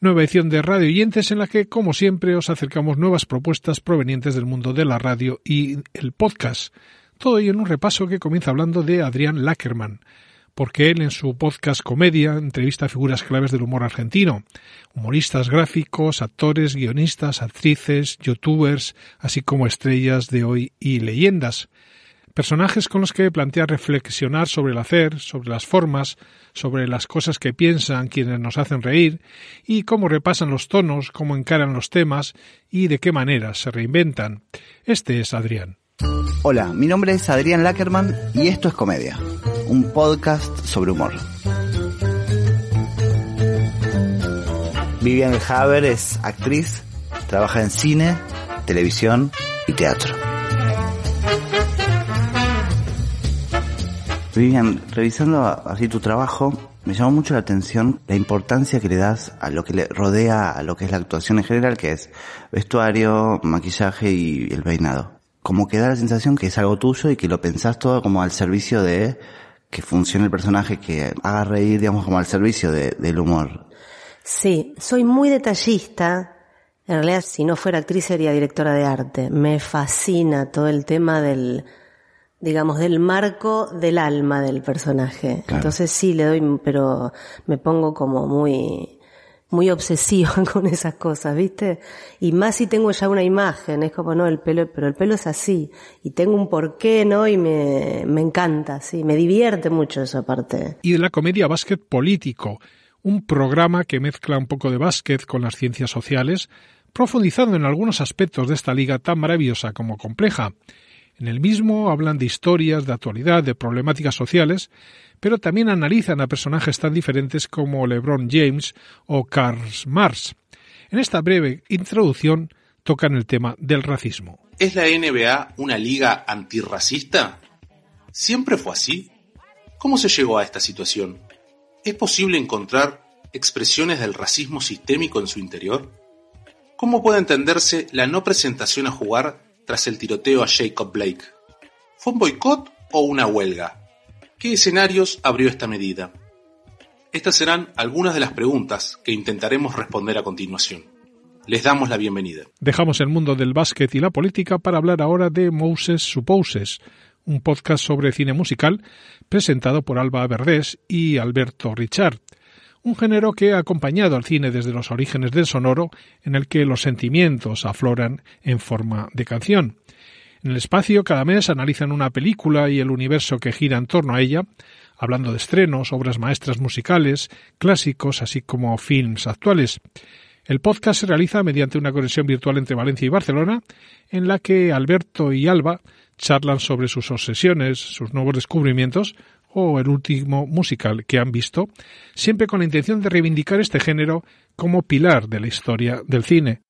Nueva edición de Radio Oyentes en la que, como siempre, os acercamos nuevas propuestas provenientes del mundo de la radio y el podcast. Todo ello en un repaso que comienza hablando de Adrián Lackerman, porque él en su podcast Comedia entrevista a figuras claves del humor argentino, humoristas gráficos, actores, guionistas, actrices, youtubers, así como estrellas de hoy y leyendas. Personajes con los que plantea reflexionar sobre el hacer, sobre las formas, sobre las cosas que piensan quienes nos hacen reír y cómo repasan los tonos, cómo encaran los temas y de qué manera se reinventan. Este es Adrián. Hola, mi nombre es Adrián Lackerman y esto es Comedia, un podcast sobre humor. Vivian Haber es actriz, trabaja en cine, televisión y teatro. Vivian, revisando así tu trabajo, me llamó mucho la atención la importancia que le das a lo que le rodea a lo que es la actuación en general, que es vestuario, maquillaje y el peinado. Como que da la sensación que es algo tuyo y que lo pensás todo como al servicio de que funcione el personaje, que haga reír, digamos, como al servicio de- del humor. Sí, soy muy detallista. En realidad, si no fuera actriz, sería directora de arte. Me fascina todo el tema del, digamos, del marco del alma del personaje. Claro. Entonces sí le doy, pero me pongo como muy, muy obsesiva con esas cosas, ¿viste? Y más si tengo ya una imagen, es como, no, el pelo, pero el pelo es así. Y tengo un porqué, ¿no? Y me, me encanta, sí, me divierte mucho esa parte. y de la comedia Básquet Político, un programa que mezcla un poco de básquet con las ciencias sociales, profundizando en algunos aspectos de esta liga tan maravillosa como compleja. En el mismo hablan de historias, de actualidad, de problemáticas sociales, pero también analizan a personajes tan diferentes como LeBron James o Karl Marx. En esta breve introducción tocan el tema del racismo. ¿Es la NBA una liga antirracista? ¿Siempre fue así? ¿Cómo se llegó a esta situación? ¿Es posible encontrar expresiones del racismo sistémico en su interior? ¿Cómo puede entenderse la no presentación a jugar tras el tiroteo a Jacob Blake? ¿Fue un boicot o una huelga? ¿Qué escenarios abrió esta medida? Estas serán algunas de las preguntas que intentaremos responder a continuación. Les damos la bienvenida. Dejamos el mundo del básquet y la política para hablar ahora de Moses Supposes, un podcast sobre cine musical presentado por Alba Verdés y Alberto Richard, un género que ha acompañado al cine desde los orígenes del sonoro, en el que los sentimientos afloran en forma de canción. En el espacio cada mes analizan una película y el universo que gira en torno a ella, hablando de estrenos, obras maestras musicales, clásicos, así como films actuales. El podcast se realiza mediante una conexión virtual entre Valencia y Barcelona, en la que Alberto y Alba charlan sobre sus obsesiones, sus nuevos descubrimientos o el último musical que han visto, siempre con la intención de reivindicar este género como pilar de la historia del cine.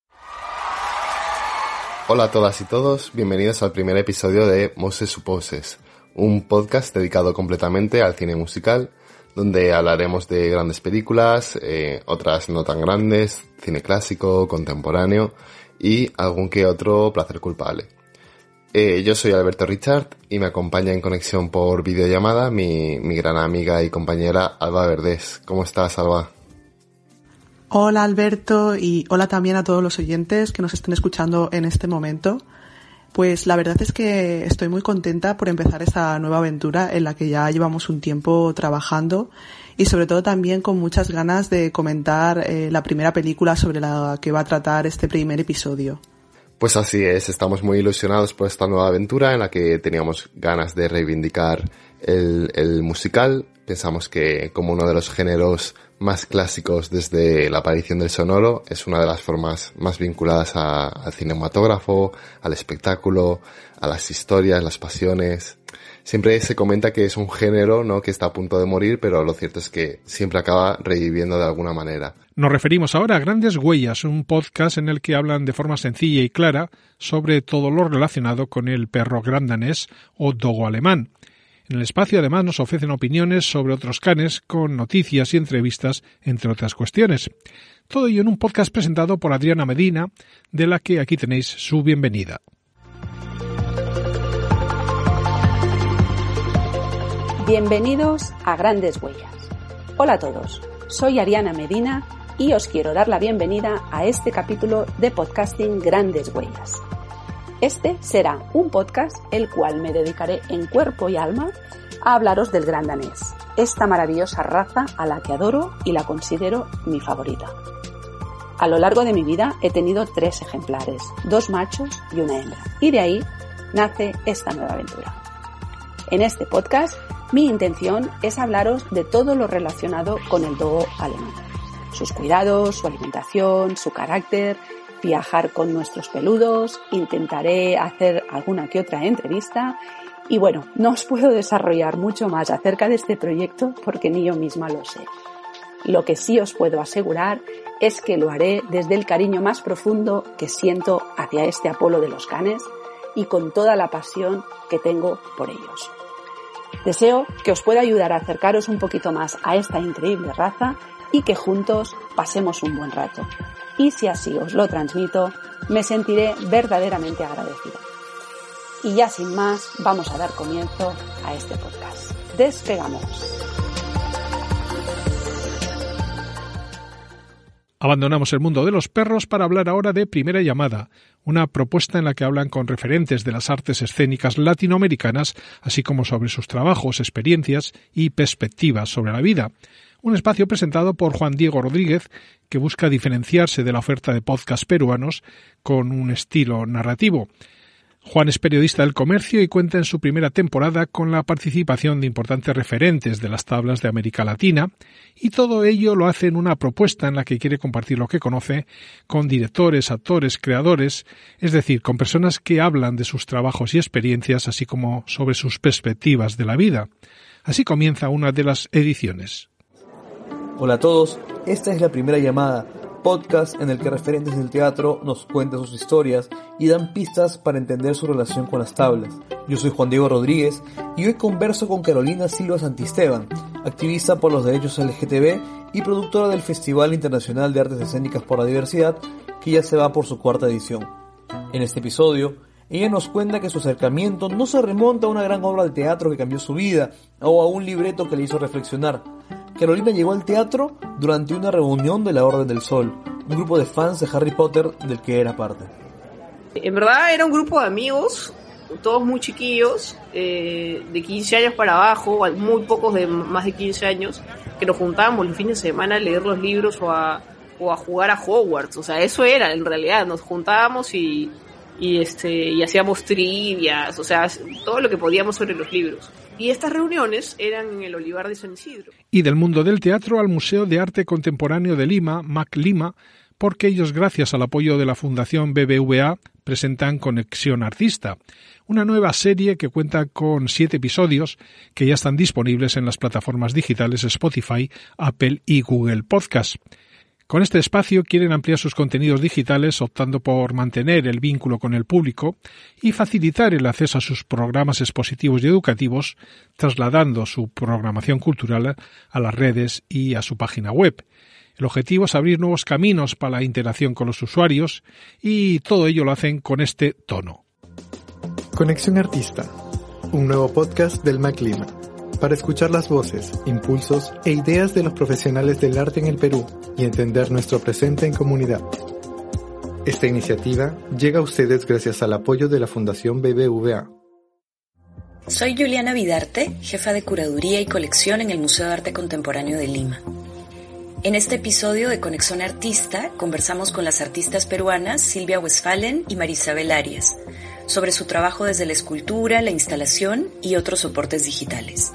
Hola a todas y todos, bienvenidos al primer episodio de Moses Supposes, un podcast dedicado completamente al cine musical, donde hablaremos de grandes películas, eh, otras no tan grandes, cine clásico, contemporáneo y algún que otro placer culpable. Eh, yo soy Alberto Richard y me acompaña en conexión por videollamada mi, mi gran amiga y compañera Alba Verdés. ¿Cómo estás, Alba? Hola Alberto y hola también a todos los oyentes que nos estén escuchando en este momento. Pues la verdad es que estoy muy contenta por empezar esta nueva aventura en la que ya llevamos un tiempo trabajando y sobre todo también con muchas ganas de comentar eh, la primera película sobre la que va a tratar este primer episodio. Pues así es, estamos muy ilusionados por esta nueva aventura en la que teníamos ganas de reivindicar el, musical. Pensamos que como uno de los géneros más clásicos desde la aparición del sonoro, es una de las formas más vinculadas al cinematógrafo, al espectáculo, a las historias, las pasiones. Siempre se comenta que es un género, ¿no? Que está a punto de morir, pero lo cierto es que siempre acaba reviviendo de alguna manera. Nos referimos ahora a Grandes Huellas, un podcast en el que hablan de forma sencilla y clara sobre todo lo relacionado con el perro grandanés o dogo alemán. En el espacio además nos ofrecen opiniones sobre otros canes con noticias y entrevistas, entre otras cuestiones. Todo ello en un podcast presentado por Adriana Medina, de la que aquí tenéis su bienvenida. Bienvenidos a Grandes Huellas. Hola a todos, soy Ariana Medina y os quiero dar la bienvenida a este capítulo de podcasting Grandes Huellas. Este será un podcast el cual me dedicaré en cuerpo y alma a hablaros del gran danés, esta maravillosa raza a la que adoro y la considero mi favorita. A lo largo de mi vida he tenido tres ejemplares, dos machos y una hembra, y de ahí nace esta nueva aventura. En este podcast mi intención es hablaros de todo lo relacionado con el dogo alemán. Sus cuidados, su alimentación, su carácter, viajar con nuestros peludos, intentaré hacer alguna que otra entrevista y bueno, no os puedo desarrollar mucho más acerca de este proyecto porque ni yo misma lo sé. Lo que sí os puedo asegurar es que lo haré desde el cariño más profundo que siento hacia este Apolo de los Canes y con toda la pasión que tengo por ellos. Deseo que os pueda ayudar a acercaros un poquito más a esta increíble raza y que juntos pasemos un buen rato y si así os lo transmito, me sentiré verdaderamente agradecida. Y ya sin más, vamos a dar comienzo a este podcast. Despegamos. Abandonamos el mundo de los perros para hablar ahora de Primera Llamada, una propuesta en la que hablan con referentes de las artes escénicas latinoamericanas, así como sobre sus trabajos, experiencias y perspectivas sobre la vida un espacio presentado por Juan Diego Rodríguez que busca diferenciarse de la oferta de podcast peruanos con un estilo narrativo. Juan es periodista del comercio y cuenta en su primera temporada con la participación de importantes referentes de las tablas de América Latina, y todo ello lo hace en una propuesta en la que quiere compartir lo que conoce con directores, actores, creadores, es decir, con personas que hablan de sus trabajos y experiencias, así como sobre sus perspectivas de la vida. Así comienza una de las ediciones. Hola a todos, esta es la primera llamada, podcast en el que referentes del teatro nos cuentan sus historias y dan pistas para entender su relación con las tablas. Yo soy Juan Diego Rodríguez y hoy converso con Carolina Silva Santisteban, activista por los derechos LGTB y productora del Festival Internacional de Artes Escénicas por la Diversidad, que ya se va por su cuarta edición. En este episodio, ella nos cuenta que su acercamiento no se remonta a una gran obra de teatro que cambió su vida o a un libreto que le hizo reflexionar, Carolina llegó al teatro durante una reunión de la Orden del Sol, un grupo de fans de Harry Potter del que era parte. En verdad era un grupo de amigos, todos muy chiquillos, eh, de 15 años para abajo, muy pocos de más de 15 años, que nos juntábamos los fines de semana a leer los libros o a, jugar a Hogwarts. O sea, eso era en realidad, nos juntábamos y, y, este, y hacíamos trivias, o sea, todo lo que podíamos sobre los libros. Y estas reuniones eran en el Olivar de San Isidro. Y del mundo del teatro al Museo de Arte Contemporáneo de Lima, MAC Lima, porque ellos, gracias al apoyo de la Fundación BBVA, presentan Conexión Artista, una nueva serie que cuenta con siete episodios que ya están disponibles en las plataformas digitales Spotify, Apple y Google Podcast. Con este espacio quieren ampliar sus contenidos digitales optando por mantener el vínculo con el público y facilitar el acceso a sus programas expositivos y educativos, trasladando su programación cultural a las redes y a su página web. El objetivo es abrir nuevos caminos para la interacción con los usuarios y todo ello lo hacen con este tono. Conexión Artista, un nuevo podcast del MacLima para escuchar las voces, impulsos e ideas de los profesionales del arte en el Perú y entender nuestro presente en comunidad. Esta iniciativa llega a ustedes gracias al apoyo de la Fundación BBVA. Soy Juliana Vidarte, jefa de curaduría y colección en el Museo de Arte Contemporáneo de Lima. En este episodio de Conexión Artista conversamos con las artistas peruanas Silvia Westphalen y Marisabel Arias sobre su trabajo desde la escultura, la instalación y otros soportes digitales.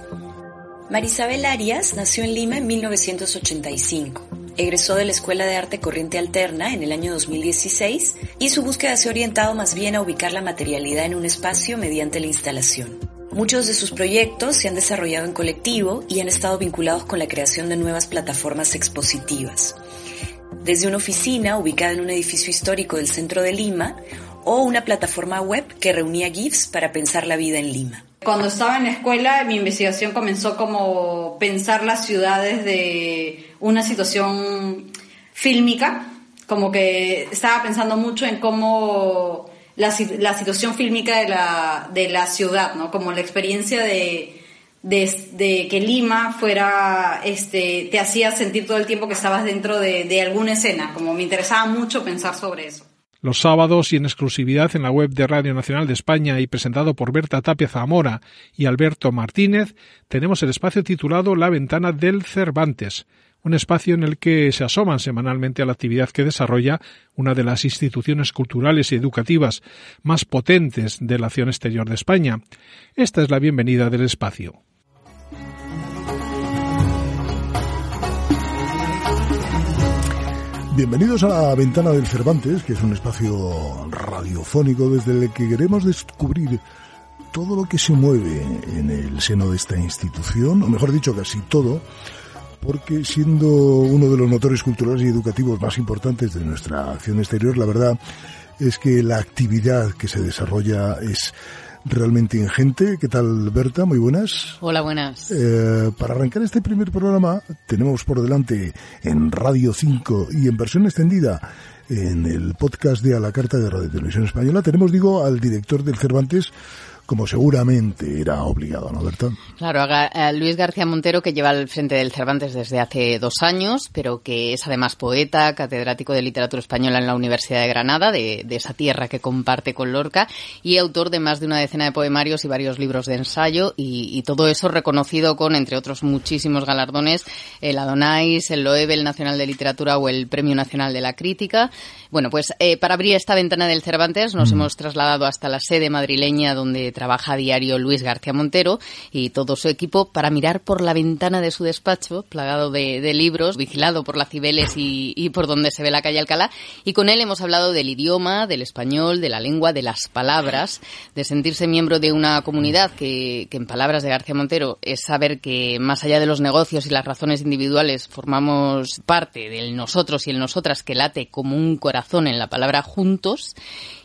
Marisabel Arias nació en Lima en 1985. Egresó de la Escuela de Arte Corriente Alterna en el año 2016 y su búsqueda se ha orientado más bien a ubicar la materialidad en un espacio mediante la instalación. Muchos de sus proyectos se han desarrollado en colectivo y han estado vinculados con la creación de nuevas plataformas expositivas. Desde una oficina ubicada en un edificio histórico del centro de Lima o una plataforma web que reunía GIFs para pensar la vida en Lima. Cuando estaba en la escuela, mi investigación comenzó como pensar las ciudades de una situación fílmica, como que estaba pensando mucho en cómo la, situación fílmica de la, de la ciudad, ¿no? Como la experiencia de, que Lima fuera, este, te hacía sentir todo el tiempo que estabas dentro de, de alguna escena, como me interesaba mucho pensar sobre eso los sábados y en exclusividad en la web de Radio Nacional de España y presentado por Berta Tapia Zamora y Alberto Martínez, tenemos el espacio titulado La Ventana del Cervantes, un espacio en el que se asoman semanalmente a la actividad que desarrolla una de las instituciones culturales y educativas más potentes de la acción exterior de España. Esta es la bienvenida del espacio. Bienvenidos a la Ventana del Cervantes, que es un espacio radiofónico desde el que queremos descubrir todo lo que se mueve en el seno de esta institución, o mejor dicho, casi todo, porque siendo uno de los motores culturales y educativos más importantes de nuestra acción exterior, la verdad es que la actividad que se desarrolla es realmente ingente. ¿Qué tal, Berta? Muy buenas. Hola, buenas. Eh, para arrancar este primer programa, tenemos por delante en Radio 5 y en versión extendida en el podcast de A la Carta de Radio Televisión Española, tenemos, digo, al director del Cervantes, como seguramente era obligado, ¿no, Berta? Claro, a Luis García Montero, que lleva al frente del Cervantes desde hace dos años, pero que es además poeta, catedrático de literatura española en la Universidad de Granada, de, esa tierra que comparte con Lorca, y autor de más de una decena de poemarios y varios libros de ensayo, y, todo eso reconocido con, entre otros muchísimos galardones, el Adonais, el Loevel Nacional de Literatura o el Premio Nacional de la Crítica. Bueno, pues eh, para abrir esta ventana del Cervantes nos mm. hemos trasladado hasta la sede madrileña donde trabaja a diario Luis García Montero y todo su equipo para mirar por la ventana de su despacho, plagado de, libros, vigilado por la Cibeles y, por donde se ve la calle Alcalá. Y con él hemos hablado del idioma, del español, de la lengua, de las palabras, de sentirse miembro de una comunidad que, que en palabras de García Montero es saber que más allá de los negocios y las razones individuales formamos parte del nosotros y el nosotras que late como un corazón en la palabra juntos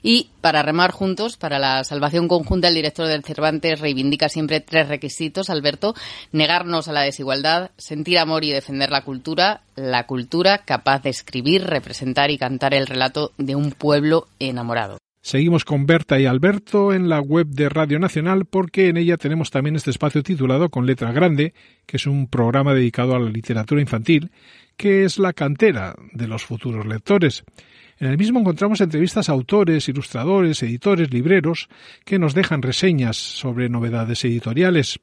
y para remar juntos, para la salvación conjunta, el director del Cervantes reivindica siempre tres requisitos, Alberto. Negarnos a la desigualdad, sentir amor y defender la cultura. La cultura capaz de escribir, representar y cantar el relato de un pueblo enamorado. Seguimos con Berta y Alberto en la web de Radio Nacional porque en ella tenemos también este espacio titulado Con Letra Grande, que es un programa dedicado a la literatura infantil, que es la cantera de los futuros lectores. En el mismo encontramos entrevistas a autores, ilustradores, editores, libreros, que nos dejan reseñas sobre novedades editoriales.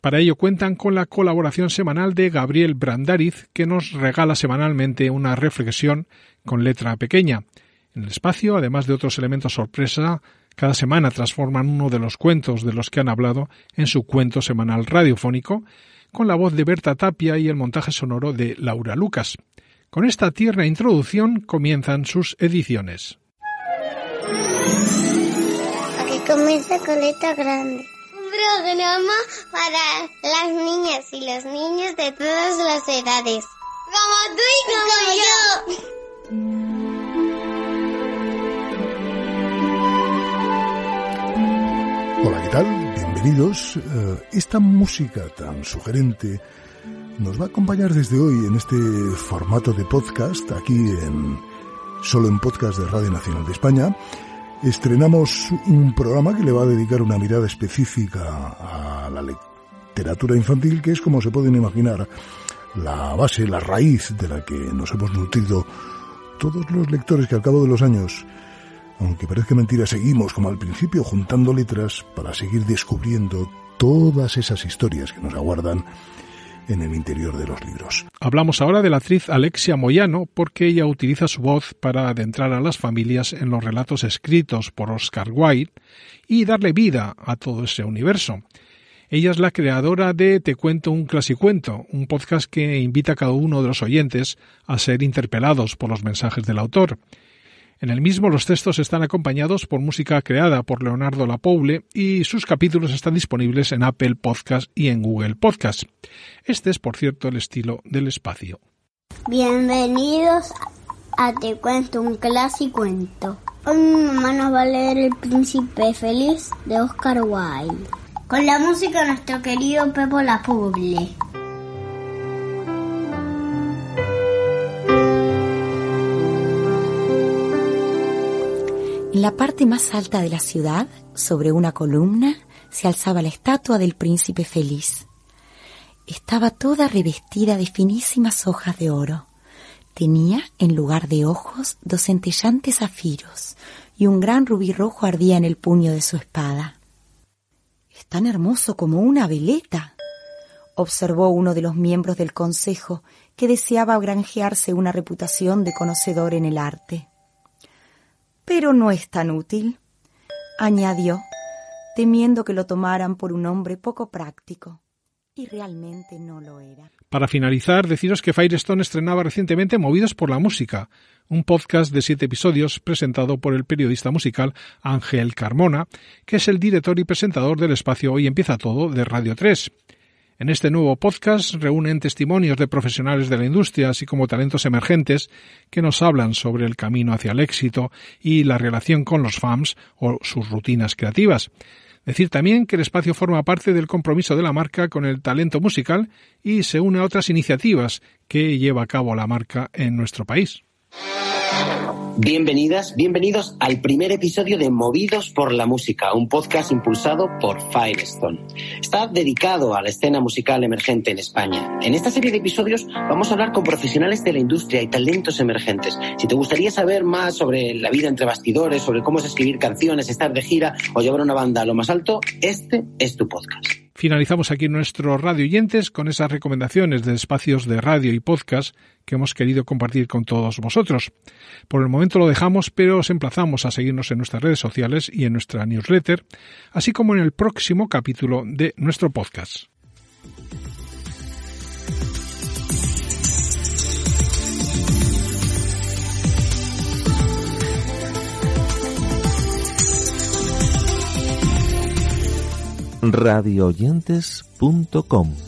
Para ello cuentan con la colaboración semanal de Gabriel Brandariz, que nos regala semanalmente una reflexión con letra pequeña. En el espacio, además de otros elementos sorpresa, cada semana transforman uno de los cuentos de los que han hablado en su cuento semanal radiofónico, con la voz de Berta Tapia y el montaje sonoro de Laura Lucas. Con esta tierna introducción comienzan sus ediciones. Aquí comienza Coleta Grande. Un programa para las niñas y los niños de todas las edades. Como tú y como yo. Hola, ¿qué tal? Bienvenidos. Eh, esta música tan sugerente nos va a acompañar desde hoy en este formato de podcast, aquí en solo en podcast de Radio Nacional de España. Estrenamos un programa que le va a dedicar una mirada específica a la literatura infantil, que es como se pueden imaginar la base, la raíz de la que nos hemos nutrido todos los lectores que al cabo de los años, aunque parezca mentira, seguimos como al principio juntando letras para seguir descubriendo todas esas historias que nos aguardan en el interior de los libros. Hablamos ahora de la actriz Alexia Moyano porque ella utiliza su voz para adentrar a las familias en los relatos escritos por Oscar Wilde y darle vida a todo ese universo. Ella es la creadora de Te cuento un clasicuento, un podcast que invita a cada uno de los oyentes a ser interpelados por los mensajes del autor. En el mismo los textos están acompañados por música creada por Leonardo Lapoule y sus capítulos están disponibles en Apple Podcast y en Google Podcast. Este es, por cierto, el estilo del espacio. Bienvenidos a Te cuento un clásico cuento. Hoy mi mamá nos va a leer El Príncipe Feliz de Oscar Wilde. Con la música de nuestro querido Pepo La la parte más alta de la ciudad, sobre una columna, se alzaba la estatua del príncipe feliz. Estaba toda revestida de finísimas hojas de oro. Tenía, en lugar de ojos, dos centellantes zafiros, y un gran rubí rojo ardía en el puño de su espada. Es tan hermoso como una veleta, observó uno de los miembros del consejo, que deseaba granjearse una reputación de conocedor en el arte. Pero no es tan útil, añadió, temiendo que lo tomaran por un hombre poco práctico. Y realmente no lo era. Para finalizar, deciros que Firestone estrenaba recientemente Movidos por la Música, un podcast de siete episodios presentado por el periodista musical Ángel Carmona, que es el director y presentador del espacio Hoy Empieza Todo de Radio 3. En este nuevo podcast reúnen testimonios de profesionales de la industria, así como talentos emergentes, que nos hablan sobre el camino hacia el éxito y la relación con los fans o sus rutinas creativas. Decir también que el espacio forma parte del compromiso de la marca con el talento musical y se une a otras iniciativas que lleva a cabo la marca en nuestro país. Bienvenidas, bienvenidos al primer episodio de Movidos por la Música, un podcast impulsado por Firestone. Está dedicado a la escena musical emergente en España. En esta serie de episodios vamos a hablar con profesionales de la industria y talentos emergentes. Si te gustaría saber más sobre la vida entre bastidores, sobre cómo es escribir canciones, estar de gira o llevar una banda a lo más alto, este es tu podcast. Finalizamos aquí nuestro radio oyentes con esas recomendaciones de espacios de radio y podcast que hemos querido compartir con todos vosotros. Por el momento lo dejamos, pero os emplazamos a seguirnos en nuestras redes sociales y en nuestra newsletter, así como en el próximo capítulo de nuestro podcast. radioyentes.com